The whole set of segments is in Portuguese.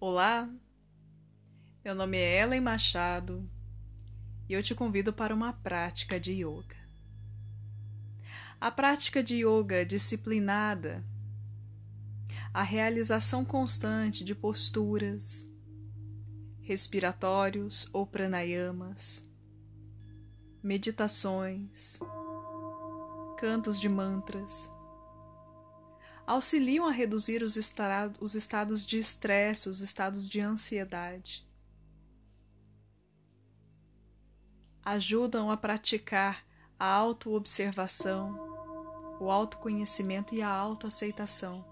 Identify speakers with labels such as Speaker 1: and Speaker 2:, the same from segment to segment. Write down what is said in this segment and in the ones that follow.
Speaker 1: Olá, meu nome é Ellen Machado e eu te convido para uma prática de yoga. A prática de yoga disciplinada, a realização constante de posturas, respiratórios ou pranayamas, meditações, cantos de mantras, auxiliam a reduzir os, os estados de estresse, os estados de ansiedade. Ajudam a praticar a autoobservação, o autoconhecimento e a autoaceitação,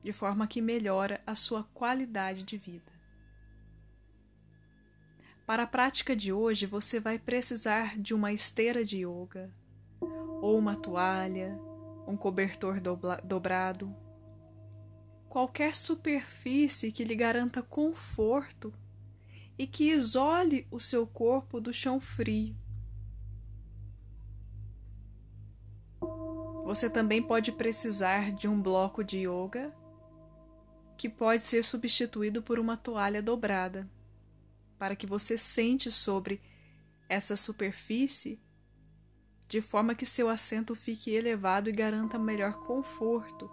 Speaker 1: de forma que melhora a sua qualidade de vida. Para a prática de hoje, você vai precisar de uma esteira de yoga, ou uma toalha, um cobertor dobrado, qualquer superfície que lhe garanta conforto e que isole o seu corpo do chão frio. Você também pode precisar de um bloco de yoga que pode ser substituído por uma toalha dobrada, para que você sente sobre essa superfície de forma que seu assento fique elevado e garanta melhor conforto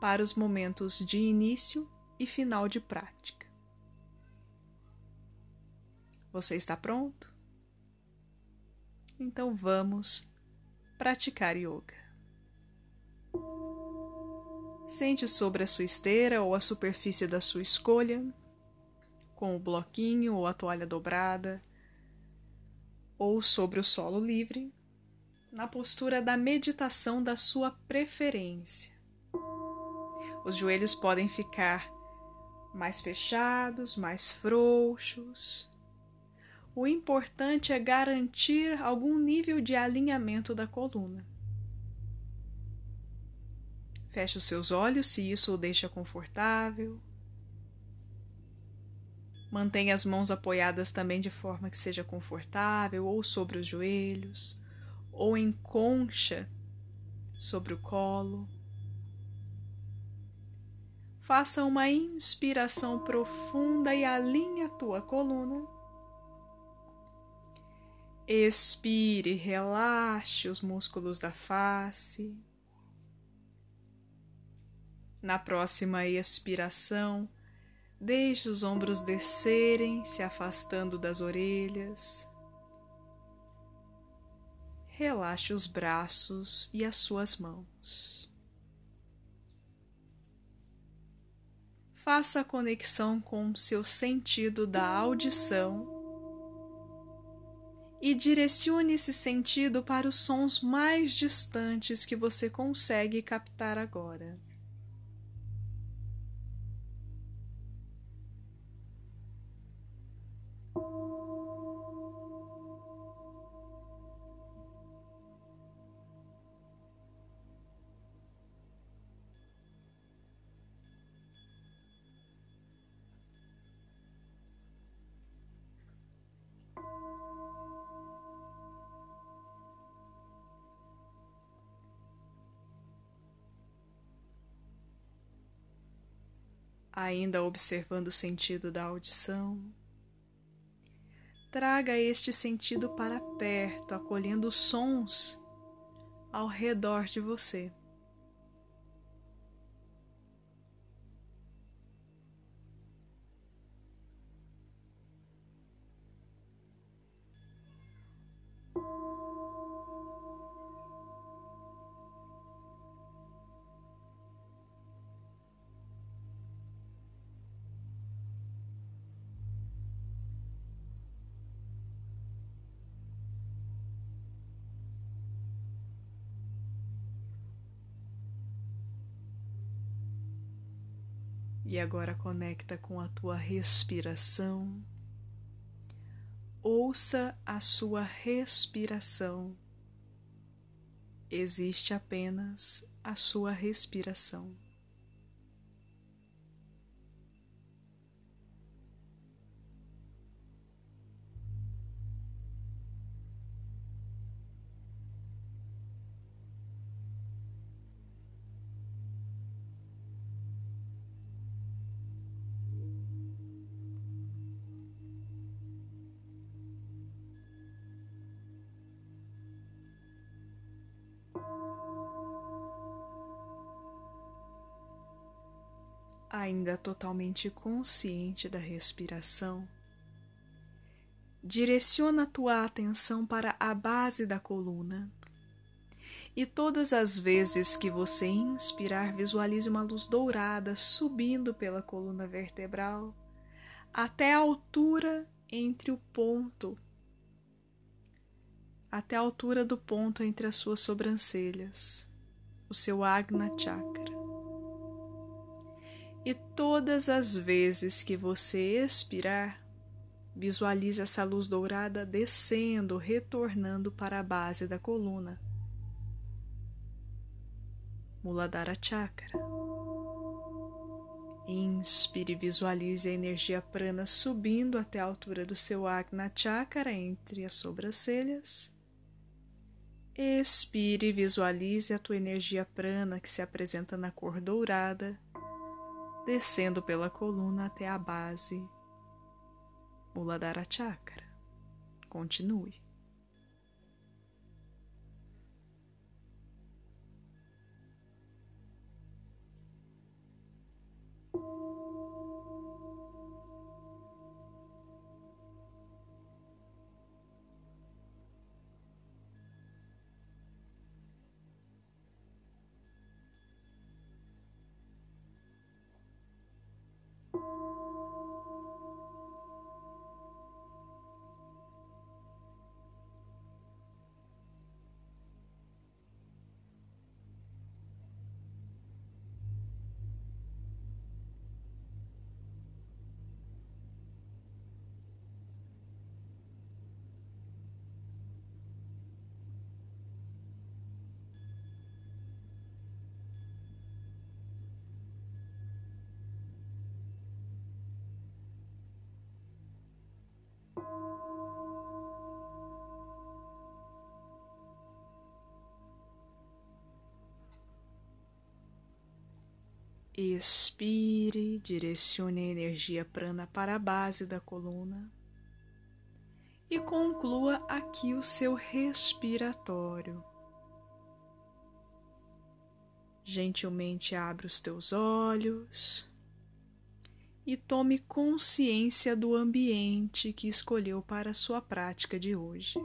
Speaker 1: para os momentos de início e final de prática. Você está pronto? Então vamos praticar yoga. Sente sobre a sua esteira ou a superfície da sua escolha, com o bloquinho ou a toalha dobrada ou sobre o solo livre, na postura da meditação da sua preferência. Os joelhos podem ficar mais fechados, mais frouxos. O importante é garantir algum nível de alinhamento da coluna. Feche os seus olhos se isso o deixa confortável. Mantenha as mãos apoiadas também de forma que seja confortável, ou sobre os joelhos, ou em concha sobre o colo. Faça uma inspiração profunda e alinhe a tua coluna. Expire, relaxe os músculos da face. Na próxima expiração, Deixe os ombros descerem, se afastando das orelhas. Relaxe os braços e as suas mãos. Faça a conexão com o seu sentido da audição e direcione esse sentido para os sons mais distantes que você consegue captar agora. Ainda observando o sentido da audição. Traga este sentido para perto, acolhendo sons ao redor de você. E agora conecta com a tua respiração. Ouça a sua respiração. Existe apenas a sua respiração. Ainda totalmente consciente da respiração, direciona a tua atenção para a base da coluna. E todas as vezes que você inspirar, visualize uma luz dourada subindo pela coluna vertebral até a altura entre o ponto, até a altura do ponto entre as suas sobrancelhas, o seu Agna Chakra. E todas as vezes que você expirar, visualize essa luz dourada descendo, retornando para a base da coluna. Muladhara Chakra. Inspire e visualize a energia prana subindo até a altura do seu Agna Chakra entre as sobrancelhas. Expire e visualize a tua energia prana que se apresenta na cor dourada descendo pela coluna até a base Muladhara Chakra. Continue. Expire, direcione a energia prana para a base da coluna e conclua aqui o seu respiratório. Gentilmente abre os teus olhos e tome consciência do ambiente que escolheu para a sua prática de hoje.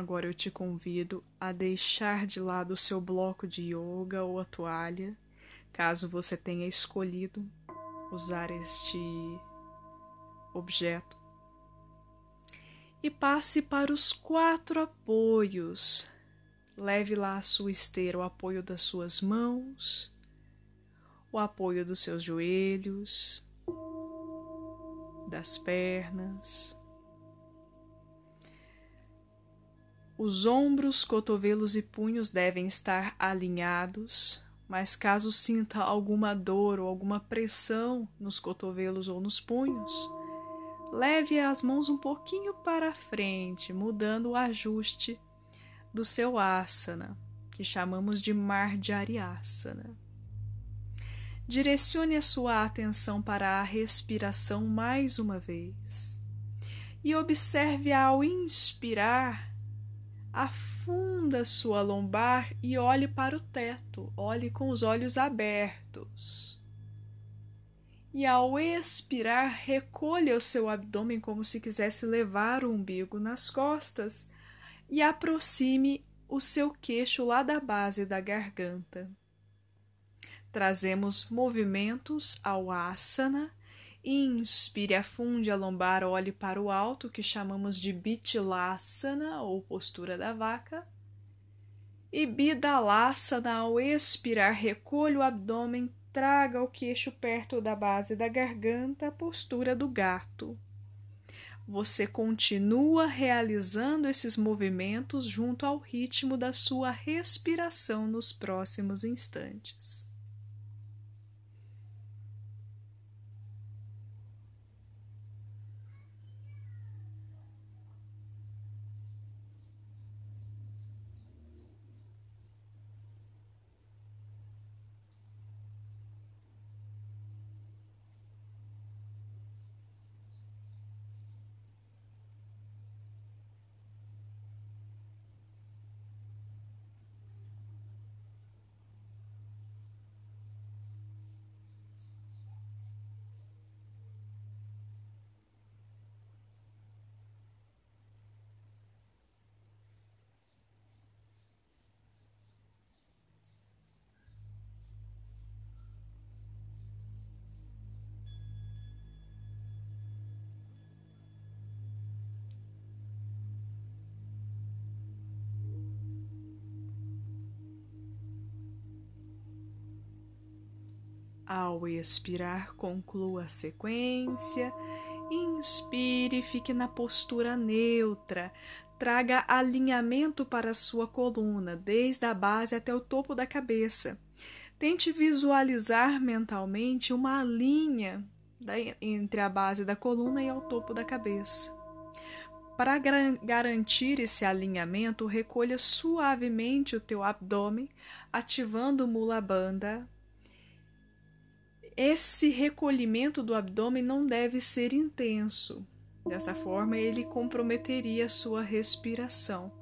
Speaker 1: Agora eu te convido a deixar de lado o seu bloco de yoga ou a toalha, caso você tenha escolhido usar este objeto, e passe para os quatro apoios. Leve lá a sua esteira o apoio das suas mãos, o apoio dos seus joelhos, das pernas Os ombros, cotovelos e punhos devem estar alinhados, mas caso sinta alguma dor ou alguma pressão nos cotovelos ou nos punhos, leve as mãos um pouquinho para frente, mudando o ajuste do seu asana, que chamamos de Marjariasana. Direcione a sua atenção para a respiração mais uma vez e observe ao inspirar Afunda sua lombar e olhe para o teto, olhe com os olhos abertos. E ao expirar, recolha o seu abdômen como se quisesse levar o umbigo nas costas e aproxime o seu queixo lá da base da garganta. Trazemos movimentos ao asana Inspire, afunde a lombar, olhe para o alto, que chamamos de Bittilasana ou postura da vaca. E Bidalasana, ao expirar, recolha o abdômen, traga o queixo perto da base da garganta, postura do gato. Você continua realizando esses movimentos junto ao ritmo da sua respiração nos próximos instantes. Ao expirar, conclua a sequência. Inspire, fique na postura neutra. Traga alinhamento para a sua coluna, desde a base até o topo da cabeça. Tente visualizar mentalmente uma linha entre a base da coluna e ao topo da cabeça. Para garantir esse alinhamento, recolha suavemente o teu abdômen, ativando o Mula Bandha esse recolhimento do abdômen não deve ser intenso. Dessa forma, ele comprometeria sua respiração.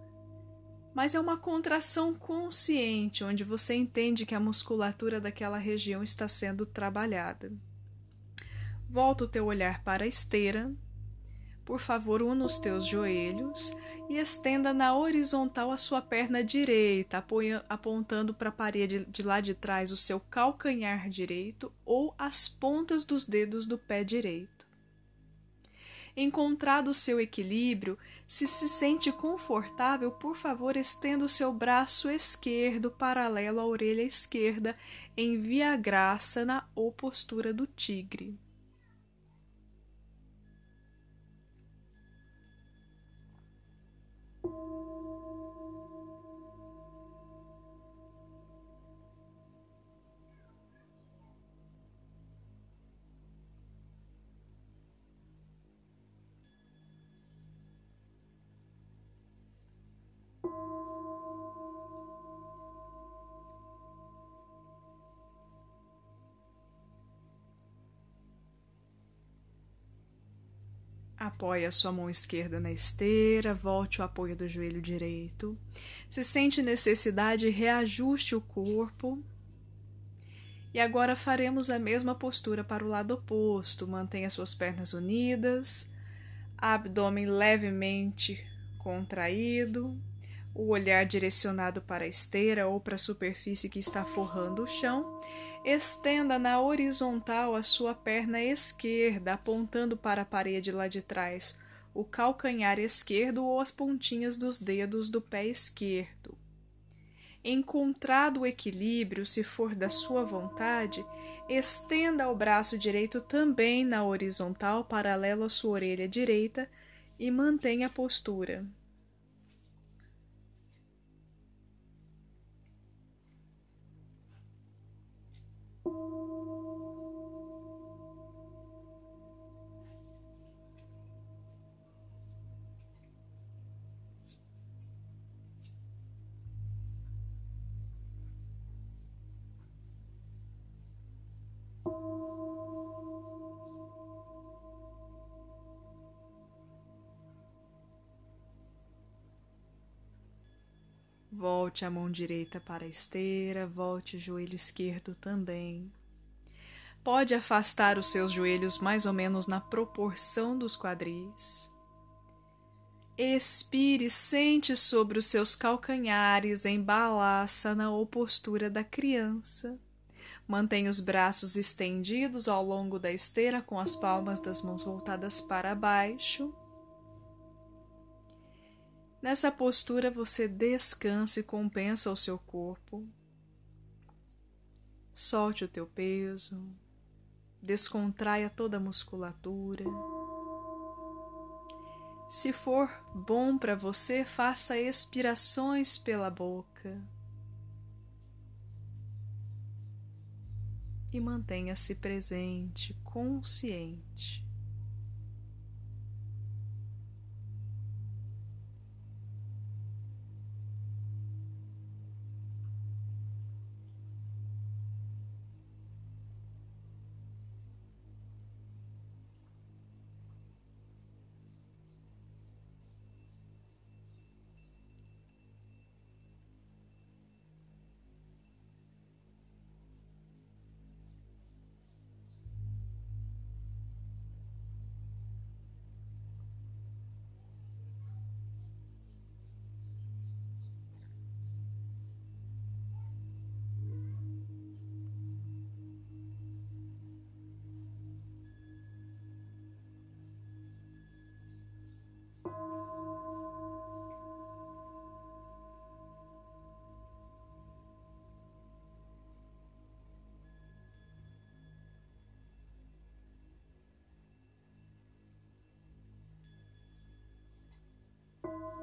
Speaker 1: Mas é uma contração consciente, onde você entende que a musculatura daquela região está sendo trabalhada. Volta o teu olhar para a esteira, por favor, una os teus joelhos e estenda na horizontal a sua perna direita, apontando para a parede de lá de trás o seu calcanhar direito ou as pontas dos dedos do pé direito. Encontrado o seu equilíbrio, se se sente confortável, por favor, estenda o seu braço esquerdo paralelo à orelha esquerda em via graça na ou postura do tigre. Apoie a sua mão esquerda na esteira, volte o apoio do joelho direito. Se sente necessidade, reajuste o corpo. E agora faremos a mesma postura para o lado oposto. Mantenha suas pernas unidas, abdômen levemente contraído, o olhar direcionado para a esteira ou para a superfície que está forrando o chão Estenda na horizontal a sua perna esquerda, apontando para a parede lá de trás, o calcanhar esquerdo ou as pontinhas dos dedos do pé esquerdo. Encontrado o equilíbrio, se for da sua vontade, estenda o braço direito também na horizontal, paralelo à sua orelha direita, e mantenha a postura. Volte a mão direita para a esteira, volte o joelho esquerdo também. Pode afastar os seus joelhos mais ou menos na proporção dos quadris. Expire, sente sobre os seus calcanhares em balasana ou postura da criança. Mantenha os braços estendidos ao longo da esteira com as palmas das mãos voltadas para baixo. Nessa postura você descansa e compensa o seu corpo. Solte o teu peso, descontraia toda a musculatura. Se for bom para você, faça expirações pela boca. E mantenha-se presente, consciente.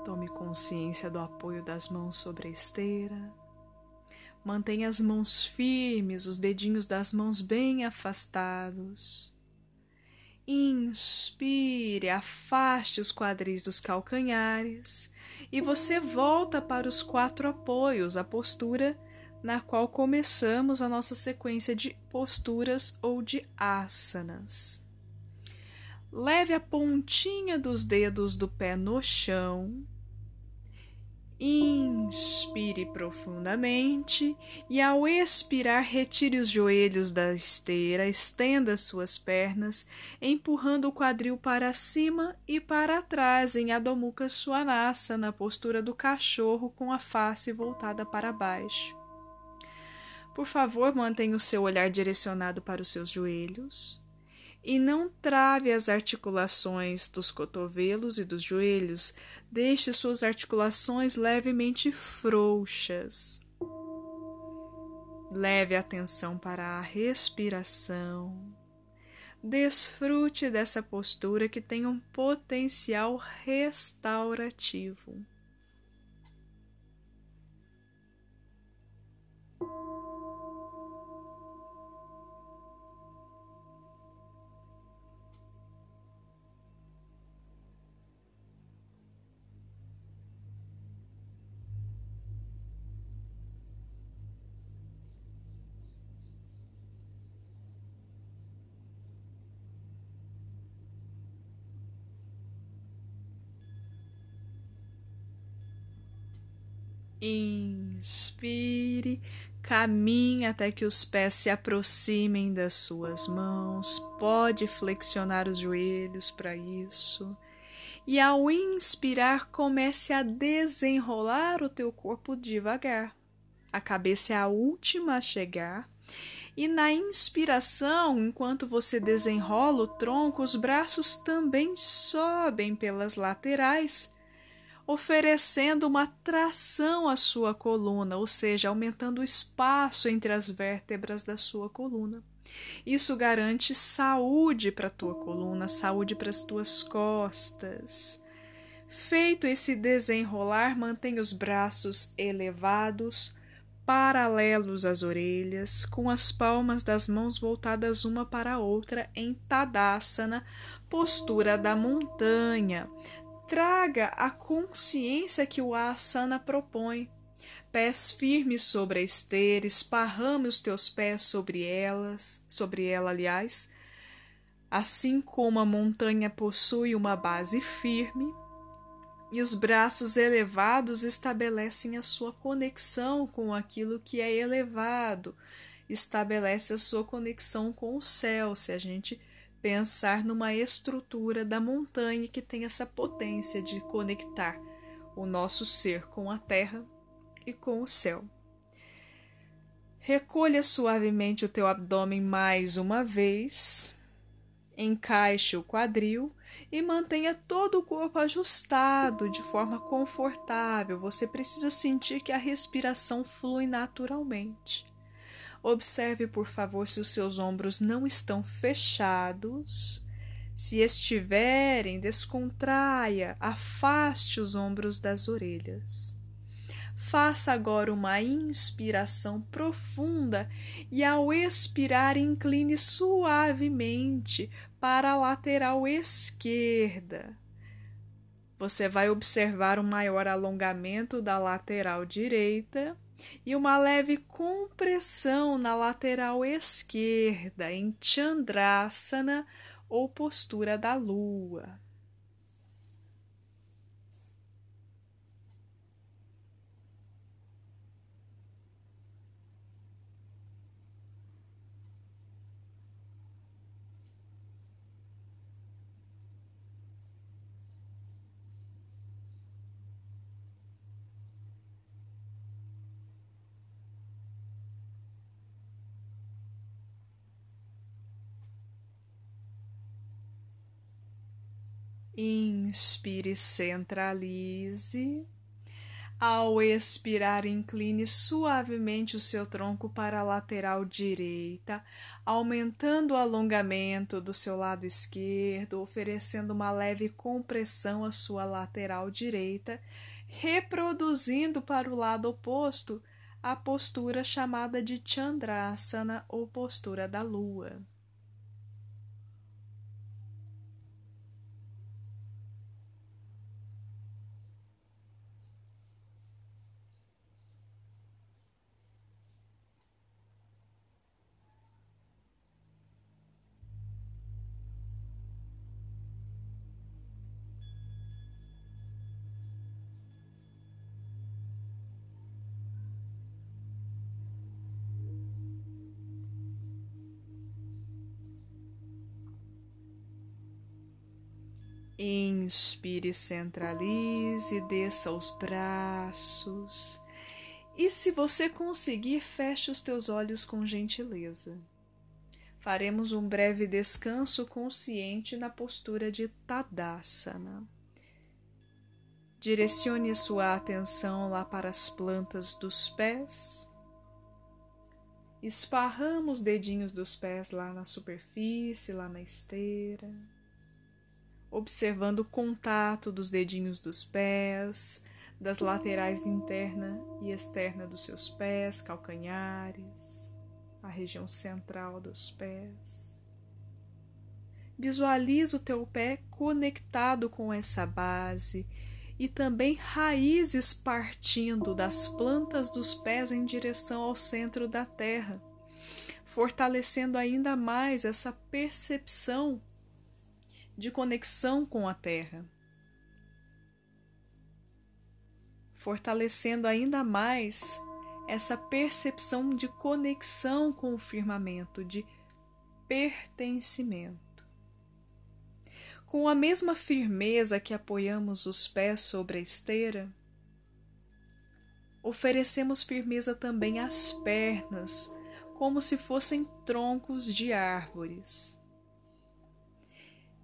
Speaker 1: Tome consciência do apoio das mãos sobre a esteira. Mantenha as mãos firmes, os dedinhos das mãos bem afastados. Inspire, afaste os quadris dos calcanhares e você volta para os quatro apoios, a postura na qual começamos a nossa sequência de posturas ou de asanas. Leve a pontinha dos dedos do pé no chão Inspire profundamente e, ao expirar, retire os joelhos da esteira, estenda suas pernas, empurrando o quadril para cima e para trás em Adho Mukha Svanasa, na postura do cachorro com a face voltada para baixo. Por favor, mantenha o seu olhar direcionado para os seus joelhos e não trave as articulações dos cotovelos e dos joelhos, deixe suas articulações levemente frouxas. Leve atenção para a respiração. Desfrute dessa postura que tem um potencial restaurativo. Inspire, caminhe até que os pés se aproximem das suas mãos. Pode flexionar os joelhos para isso. E ao inspirar, comece a desenrolar o teu corpo devagar. A cabeça é a última a chegar. E na inspiração, enquanto você desenrola o tronco, os braços também sobem pelas laterais oferecendo uma tração à sua coluna, ou seja, aumentando o espaço entre as vértebras da sua coluna. Isso garante saúde para a tua coluna, saúde para as tuas costas. Feito esse desenrolar, mantenha os braços elevados, paralelos às orelhas, com as palmas das mãos voltadas uma para a outra em Tadasana, postura da montanha, traga a consciência que o asana propõe. Pés firmes sobre a esteira, esparrame os teus pés sobre elas, sobre ela, aliás. Assim como a montanha possui uma base firme, e os braços elevados estabelecem a sua conexão com aquilo que é elevado, estabelece a sua conexão com o céu. Se a gente pensar numa estrutura da montanha que tem essa potência de conectar o nosso ser com a terra e com o céu. Recolha suavemente o teu abdômen mais uma vez, encaixe o quadril e mantenha todo o corpo ajustado de forma confortável. Você precisa sentir que a respiração flui naturalmente. Observe, por favor, se os seus ombros não estão fechados. Se estiverem, descontraia, afaste os ombros das orelhas. Faça agora uma inspiração profunda e, ao expirar, incline suavemente para a lateral esquerda. Você vai observar um maior alongamento da lateral direita e uma leve compressão na lateral esquerda em Chandrasana ou postura da lua. Inspire, centralize. Ao expirar, incline suavemente o seu tronco para a lateral direita, aumentando o alongamento do seu lado esquerdo, oferecendo uma leve compressão à sua lateral direita, reproduzindo para o lado oposto a postura chamada de Chandrasana ou postura da lua. Inspire, centralize, desça os braços. E se você conseguir, feche os teus olhos com gentileza. Faremos um breve descanso consciente na postura de Tadasana. Direcione sua atenção lá para as plantas dos pés. Esparramos os dedinhos dos pés lá na superfície, lá na esteira observando o contato dos dedinhos dos pés, das laterais interna e externa dos seus pés, calcanhares, a região central dos pés. Visualiza o teu pé conectado com essa base e também raízes partindo das plantas dos pés em direção ao centro da terra, fortalecendo ainda mais essa percepção de conexão com a Terra, fortalecendo ainda mais essa percepção de conexão com o firmamento, de pertencimento. Com a mesma firmeza que apoiamos os pés sobre a esteira, oferecemos firmeza também às pernas, como se fossem troncos de árvores.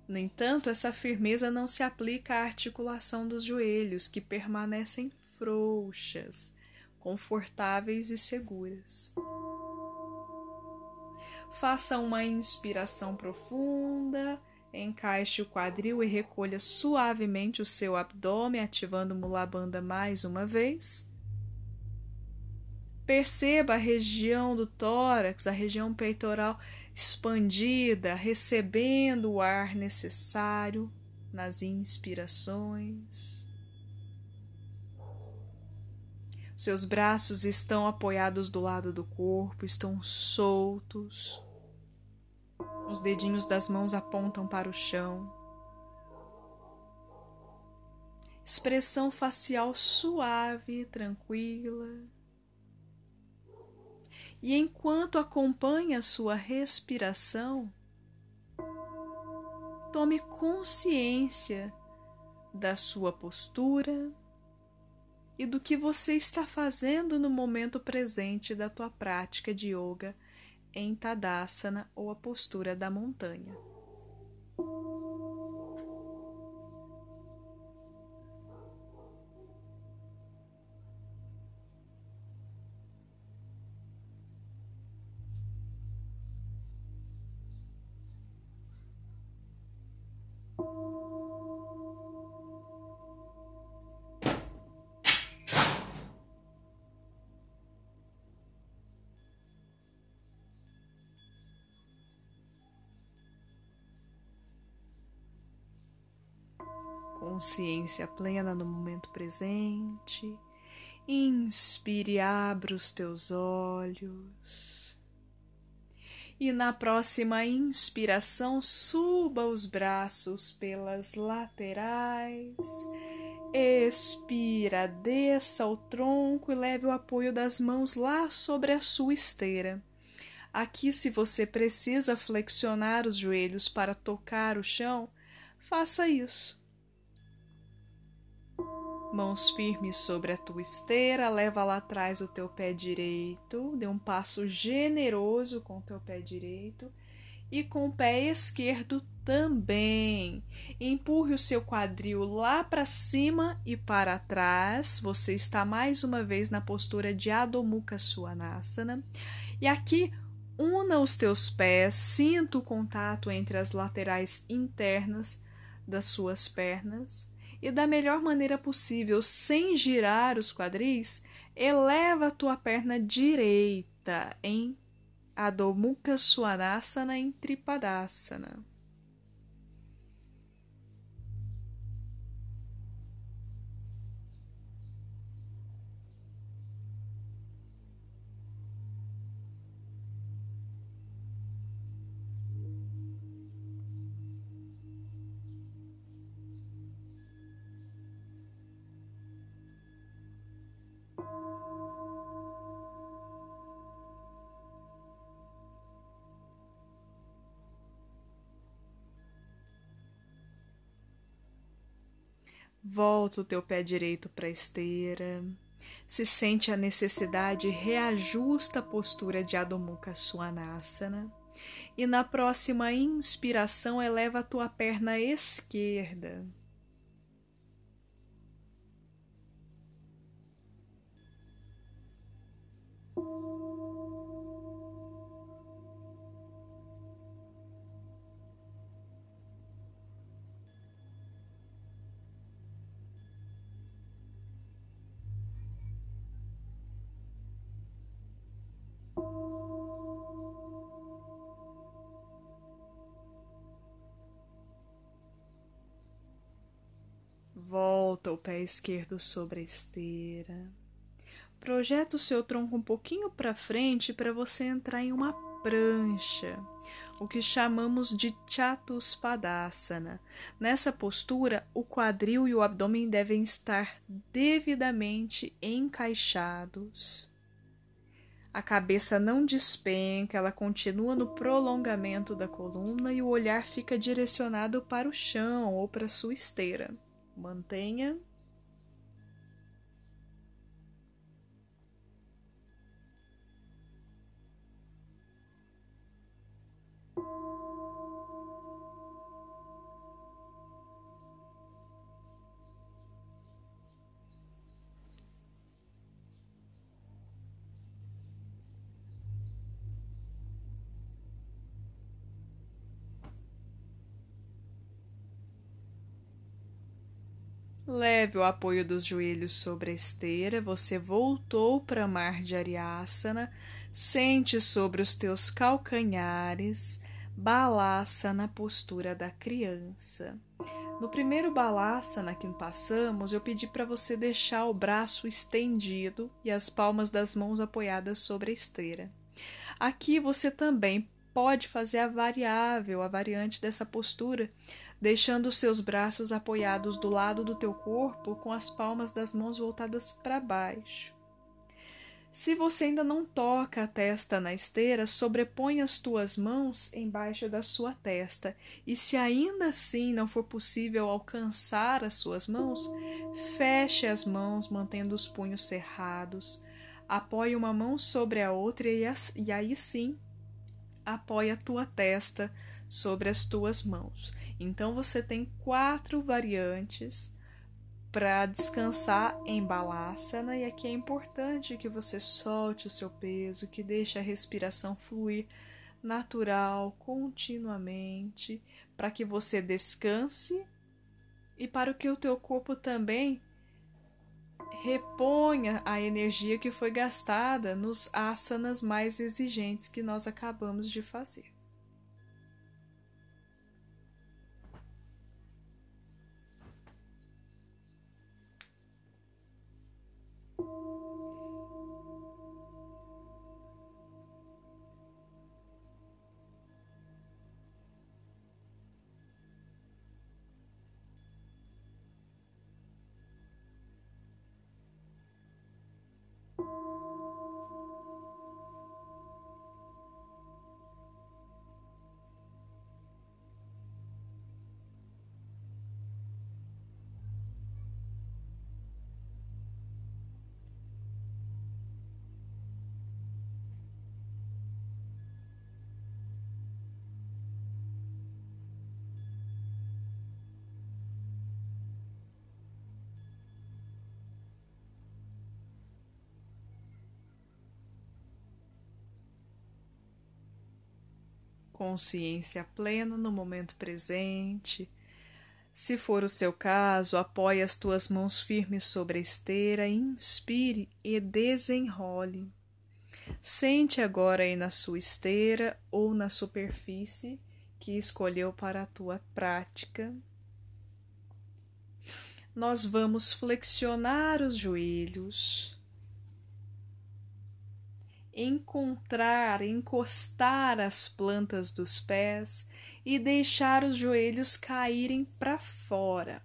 Speaker 1: No entanto, essa firmeza não se aplica à articulação dos joelhos, que permanecem frouxas, confortáveis e seguras. Faça uma inspiração profunda, encaixe o quadril e recolha suavemente o seu abdômen, ativando o mulabanda mais uma vez. Perceba a região do tórax, a região peitoral expandida, recebendo o ar necessário nas inspirações. Seus braços estão apoiados do lado do corpo, estão soltos. Os dedinhos das mãos apontam para o chão. Expressão facial suave, tranquila. E enquanto acompanha a sua respiração, tome consciência da sua postura e do que você está fazendo no momento presente da tua prática de yoga em Tadasana ou a postura da montanha. Consciência plena no momento presente. Inspire, abra os teus olhos. E na próxima inspiração, suba os braços pelas laterais. Expira, desça o tronco e leve o apoio das mãos lá sobre a sua esteira. Aqui, se você precisa flexionar os joelhos para tocar o chão, faça isso. Mãos firmes sobre a tua esteira, leva lá atrás o teu pé direito, dê um passo generoso com o teu pé direito e com o pé esquerdo também. Empurre o seu quadril lá para cima e para trás. Você está mais uma vez na postura de Adho Mukha Svanasana. E aqui una os teus pés, sinta o contato entre as laterais internas das suas pernas e da melhor maneira possível, sem girar os quadris, eleva a tua perna direita em Adho Mukha Svanasana em Tripadasana. Volta o teu pé direito para a esteira. Se sente a necessidade, reajusta a postura de Adho Mukha Svanasana. E na próxima inspiração, eleva a tua perna esquerda. Volta o pé esquerdo sobre a esteira. Projeta o seu tronco um pouquinho para frente para você entrar em uma prancha, o que chamamos de Chatuspadasana. Nessa postura, o quadril e o abdômen devem estar devidamente encaixados. A cabeça não despenca, ela continua no prolongamento da coluna e o olhar fica direcionado para o chão ou para sua esteira. Mantenha Leve o apoio dos joelhos sobre a esteira, você voltou para mar de Ariasana, sente sobre os teus calcanhares, balaça na postura da criança. No primeiro balaçana que passamos, eu pedi para você deixar o braço estendido e as palmas das mãos apoiadas sobre a esteira. Aqui você também pode fazer a variável, a variante dessa postura, deixando seus braços apoiados do lado do teu corpo com as palmas das mãos voltadas para baixo. Se você ainda não toca a testa na esteira, sobrepõe as tuas mãos embaixo da sua testa. E se ainda assim não for possível alcançar as suas mãos, feche as mãos, mantendo os punhos cerrados. Apoie uma mão sobre a outra e aí sim apoie a tua testa sobre as tuas mãos. Então você tem quatro variantes para descansar em balasana e aqui é importante que você solte o seu peso, que deixe a respiração fluir natural, continuamente, para que você descanse e para que o teu corpo também reponha a energia que foi gastada nos asanas mais exigentes que nós acabamos de fazer. Consciência plena no momento presente. Se for o seu caso, apoie as tuas mãos firmes sobre a esteira, inspire e desenrole. Sente agora aí na sua esteira ou na superfície que escolheu para a tua prática. Nós vamos flexionar os joelhos encontrar, encostar as plantas dos pés e deixar os joelhos caírem para fora.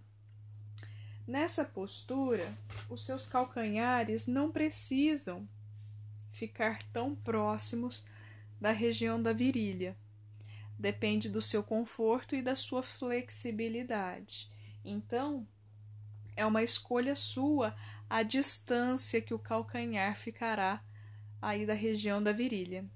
Speaker 1: Nessa postura, os seus calcanhares não precisam ficar tão próximos da região da virilha. Depende do seu conforto e da sua flexibilidade. Então, é uma escolha sua a distância que o calcanhar ficará aí da região da virilha.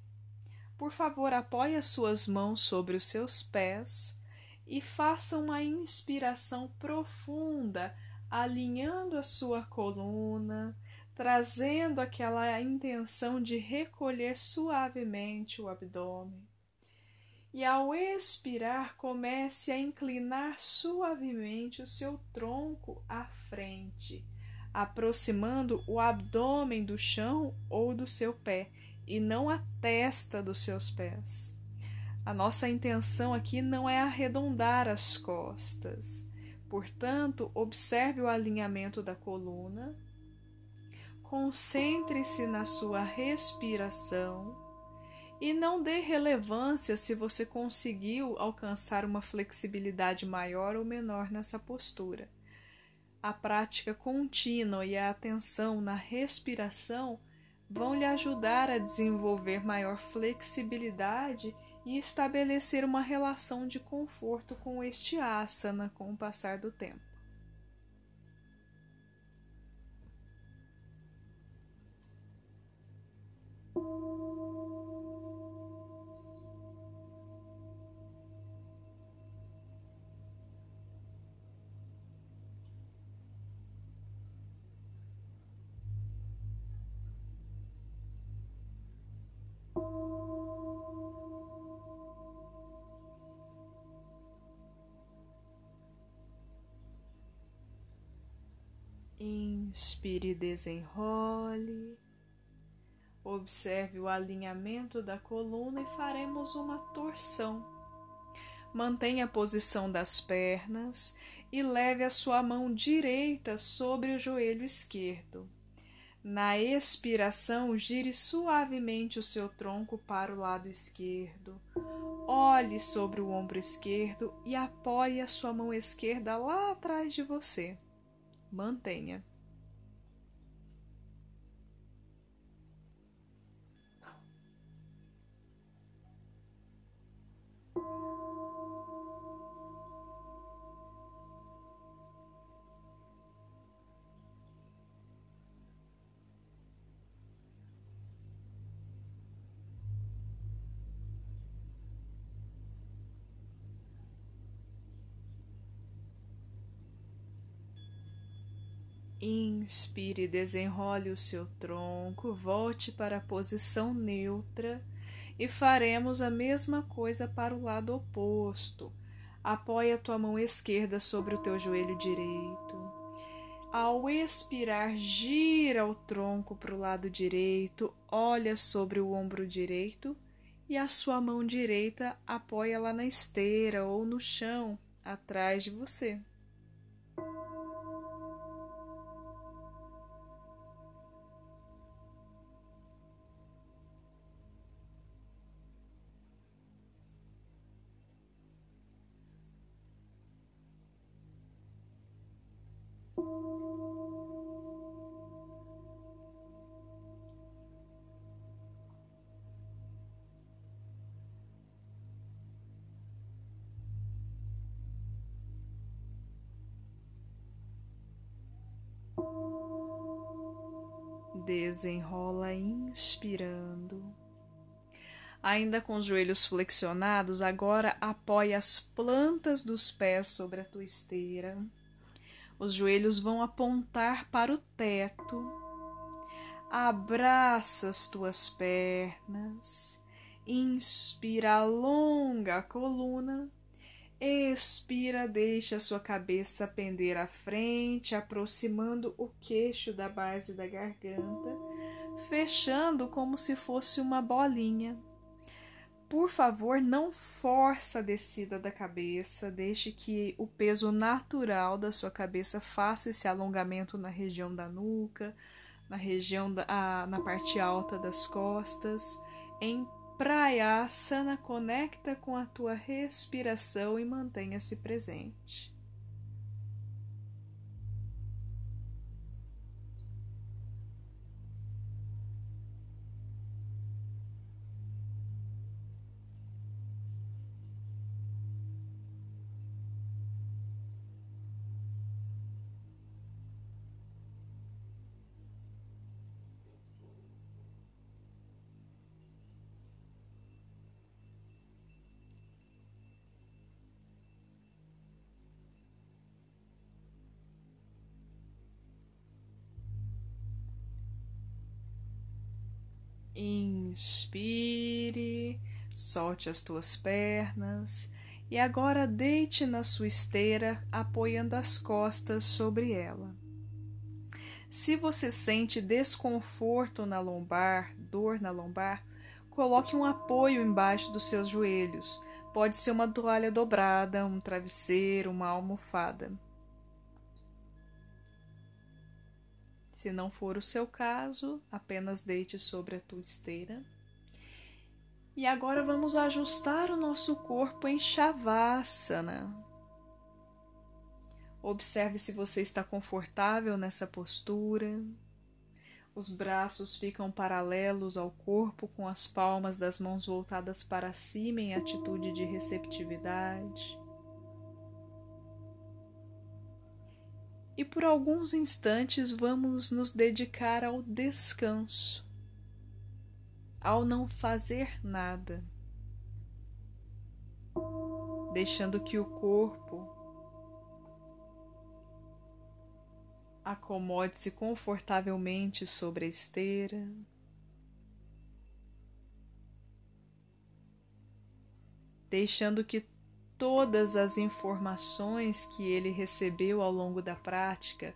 Speaker 1: Por favor, apoie as suas mãos sobre os seus pés e faça uma inspiração profunda, alinhando a sua coluna, trazendo aquela intenção de recolher suavemente o abdômen. E ao expirar, comece a inclinar suavemente o seu tronco à frente aproximando o abdômen do chão ou do seu pé e não a testa dos seus pés. A nossa intenção aqui não é arredondar as costas. Portanto, observe o alinhamento da coluna. Concentre-se na sua respiração e não dê relevância se você conseguiu alcançar uma flexibilidade maior ou menor nessa postura. A prática contínua e a atenção na respiração vão lhe ajudar a desenvolver maior flexibilidade e estabelecer uma relação de conforto com este asana com o passar do tempo. Inspire e desenrole. Observe o alinhamento da coluna e faremos uma torção. Mantenha a posição das pernas e leve a sua mão direita sobre o joelho esquerdo. Na expiração, gire suavemente o seu tronco para o lado esquerdo. Olhe sobre o ombro esquerdo e apoie a sua mão esquerda lá atrás de você. Mantenha. Inspire, desenrole o seu tronco, volte para a posição neutra e faremos a mesma coisa para o lado oposto. Apoie a tua mão esquerda sobre o teu joelho direito. Ao expirar, gira o tronco para o lado direito, olha sobre o ombro direito e a sua mão direita apoia lá na esteira ou no chão atrás de você. Desenrola inspirando. Ainda com os joelhos flexionados, agora apoia as plantas dos pés sobre a tua esteira. Os joelhos vão apontar para o teto. Abraça as tuas pernas. Inspira, alonga a coluna. Expira, deixa a sua cabeça pender à frente, aproximando o queixo da base da garganta, fechando como se fosse uma bolinha. Por favor, não força a descida da cabeça, deixe que o peso natural da sua cabeça faça esse alongamento na região da nuca, na região da na parte alta das costas, em Prayasana conecta com a tua respiração e mantenha-se presente. Inspire, solte as tuas pernas e agora deite na sua esteira, apoiando as costas sobre ela. Se você sente desconforto na lombar, dor na lombar, coloque um apoio embaixo dos seus joelhos. Pode ser uma toalha dobrada, um travesseiro, uma almofada. Se não for o seu caso, apenas deite sobre a tua esteira. E agora vamos ajustar o nosso corpo em Shavasana. Observe se você está confortável nessa postura. Os braços ficam paralelos ao corpo, com as palmas das mãos voltadas para cima em atitude de receptividade. e por alguns instantes vamos nos dedicar ao descanso, ao não fazer nada, deixando que o corpo acomode-se confortavelmente sobre a esteira. Deixando que todas as informações que ele recebeu ao longo da prática,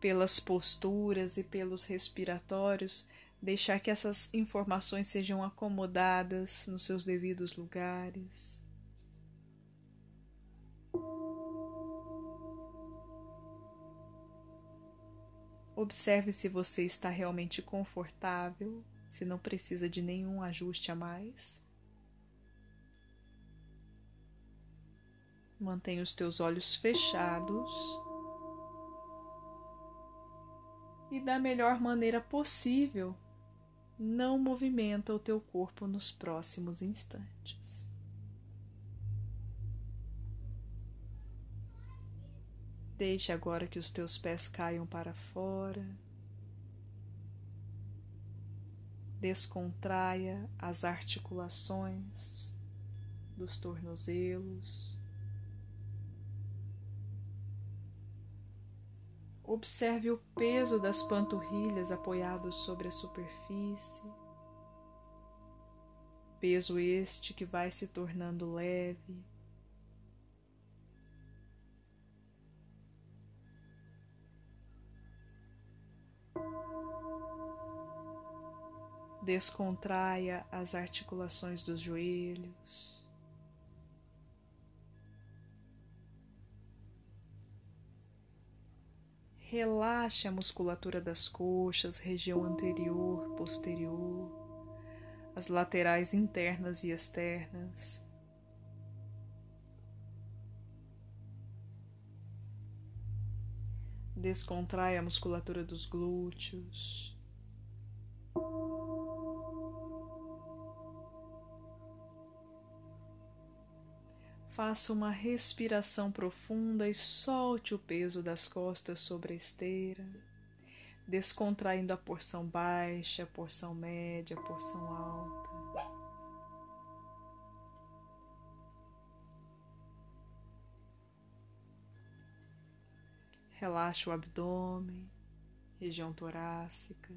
Speaker 1: pelas posturas e pelos respiratórios, deixar que essas informações sejam acomodadas nos seus devidos lugares. Observe se você está realmente confortável, se não precisa de nenhum ajuste a mais. Mantenha os teus olhos fechados. E da melhor maneira possível, não movimenta o teu corpo nos próximos instantes. Deixe agora que os teus pés caiam para fora. Descontraia as articulações dos tornozelos. Observe o peso das panturrilhas apoiados sobre a superfície. Peso este que vai se tornando leve. Descontraia as articulações dos joelhos. Relaxe a musculatura das coxas, região anterior, posterior, as laterais internas e externas. Descontrai a musculatura dos glúteos. Faça uma respiração profunda e solte o peso das costas sobre a esteira, descontraindo a porção baixa, a porção média, a porção alta. Relaxa o abdômen, região torácica.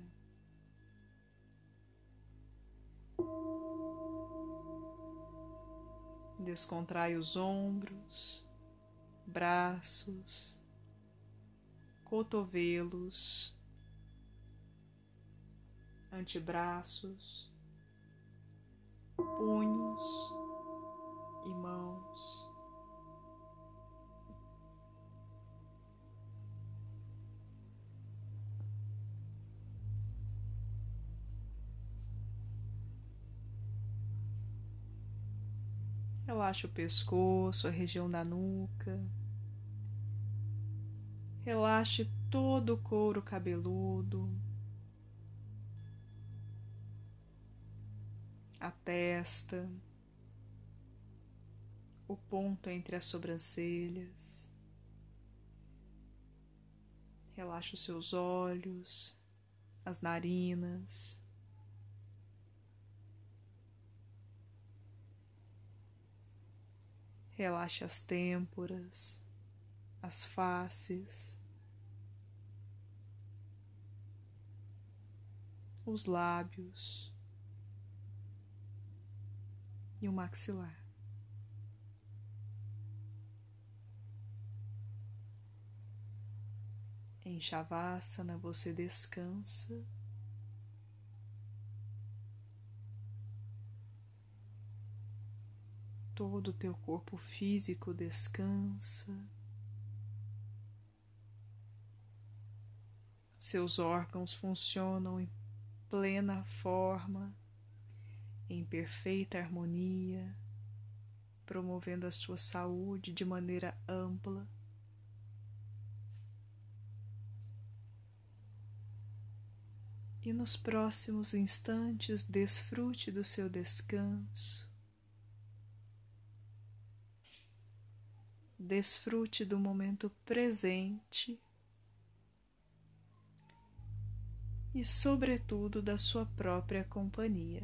Speaker 1: Descontrai os ombros, braços, cotovelos, antebraços, punhos e mãos. Relaxa o pescoço, a região da nuca. Relaxe todo o couro cabeludo, a testa, o ponto entre as sobrancelhas. Relaxe os seus olhos, as narinas. Relaxe as têmporas, as faces, os lábios e o maxilar. Em Shavasana você descansa. Todo o teu corpo físico descansa, seus órgãos funcionam em plena forma, em perfeita harmonia, promovendo a sua saúde de maneira ampla. E nos próximos instantes, desfrute do seu descanso. Desfrute do momento presente e, sobretudo, da sua própria companhia.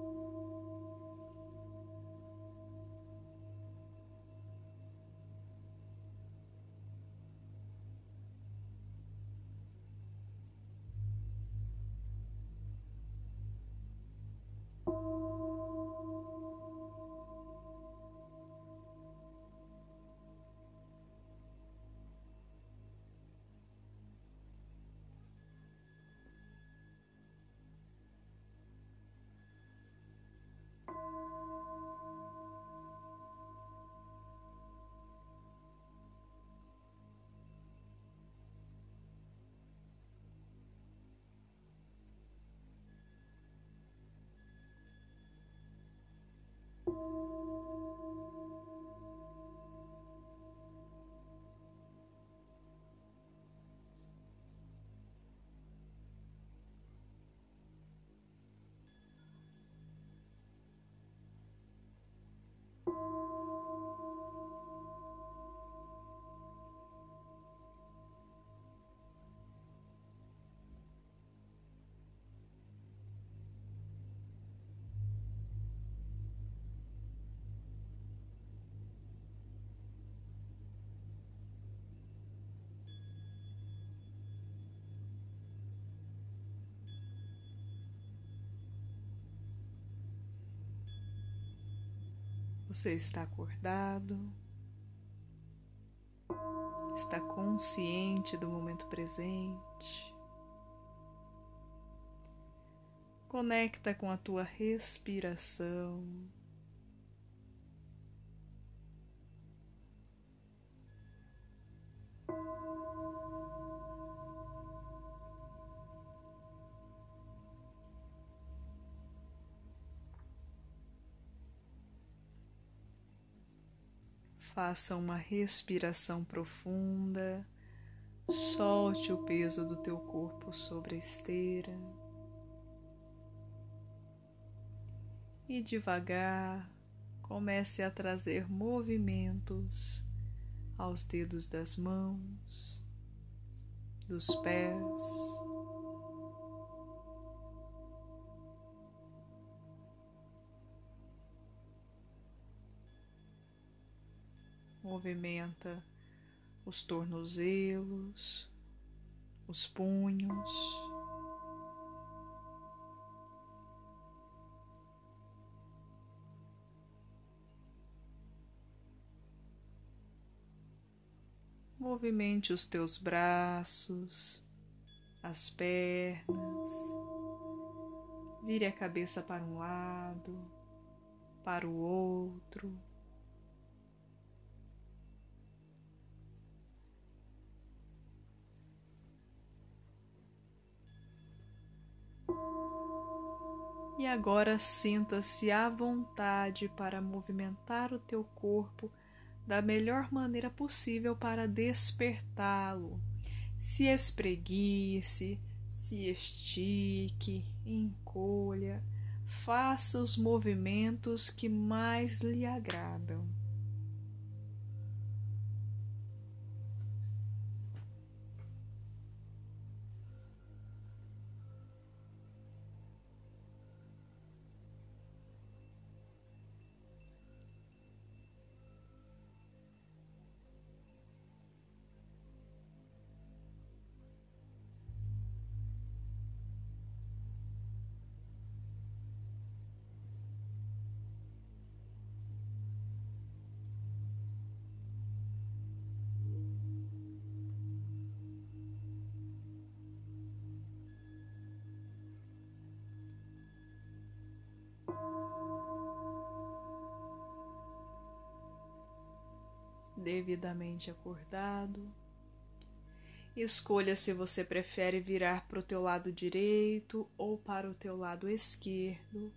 Speaker 1: Você está acordado, está consciente do momento presente, conecta com a tua respiração. Faça uma respiração profunda. Solte o peso do teu corpo sobre a esteira. E devagar comece a trazer movimentos aos dedos das mãos, dos pés. Movimenta os tornozelos, os punhos. Movimente os teus braços, as pernas. Vire a cabeça para um lado, para o outro. E agora sinta-se à vontade para movimentar o teu corpo da melhor maneira possível para despertá-lo. Se espreguice, se estique, encolha, faça os movimentos que mais lhe agradam. Devidamente acordado. Escolha se você prefere virar para o teu lado direito ou para o teu lado esquerdo.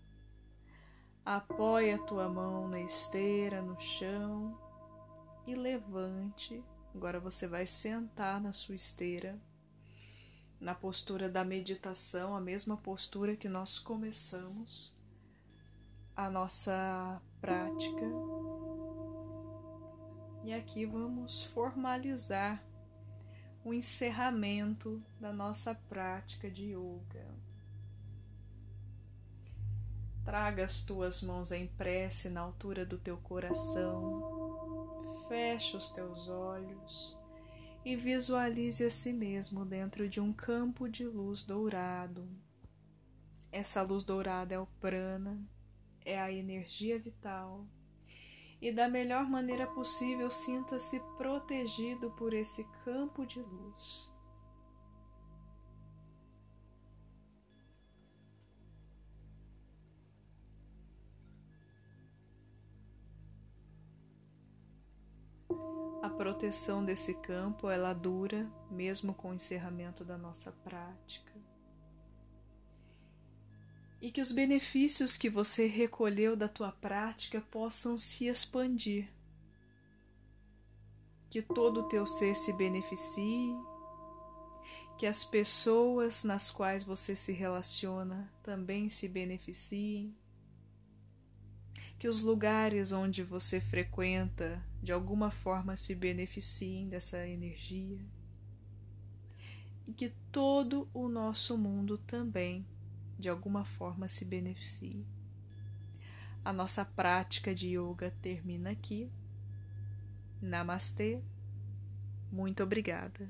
Speaker 1: Apoie a tua mão na esteira, no chão e levante. Agora você vai sentar na sua esteira, na postura da meditação, a mesma postura que nós começamos a nossa prática e aqui vamos formalizar o encerramento da nossa prática de yoga. Traga as tuas mãos em prece na altura do teu coração. Feche os teus olhos e visualize a si mesmo dentro de um campo de luz dourado. Essa luz dourada é o prana, é a energia vital e da melhor maneira possível sinta-se protegido por esse campo de luz. A proteção desse campo ela dura mesmo com o encerramento da nossa prática e que os benefícios que você recolheu da tua prática possam se expandir. Que todo o teu ser se beneficie, que as pessoas nas quais você se relaciona também se beneficiem, que os lugares onde você frequenta de alguma forma se beneficiem dessa energia e que todo o nosso mundo também de alguma forma se beneficie. A nossa prática de yoga termina aqui. Namastê. Muito obrigada.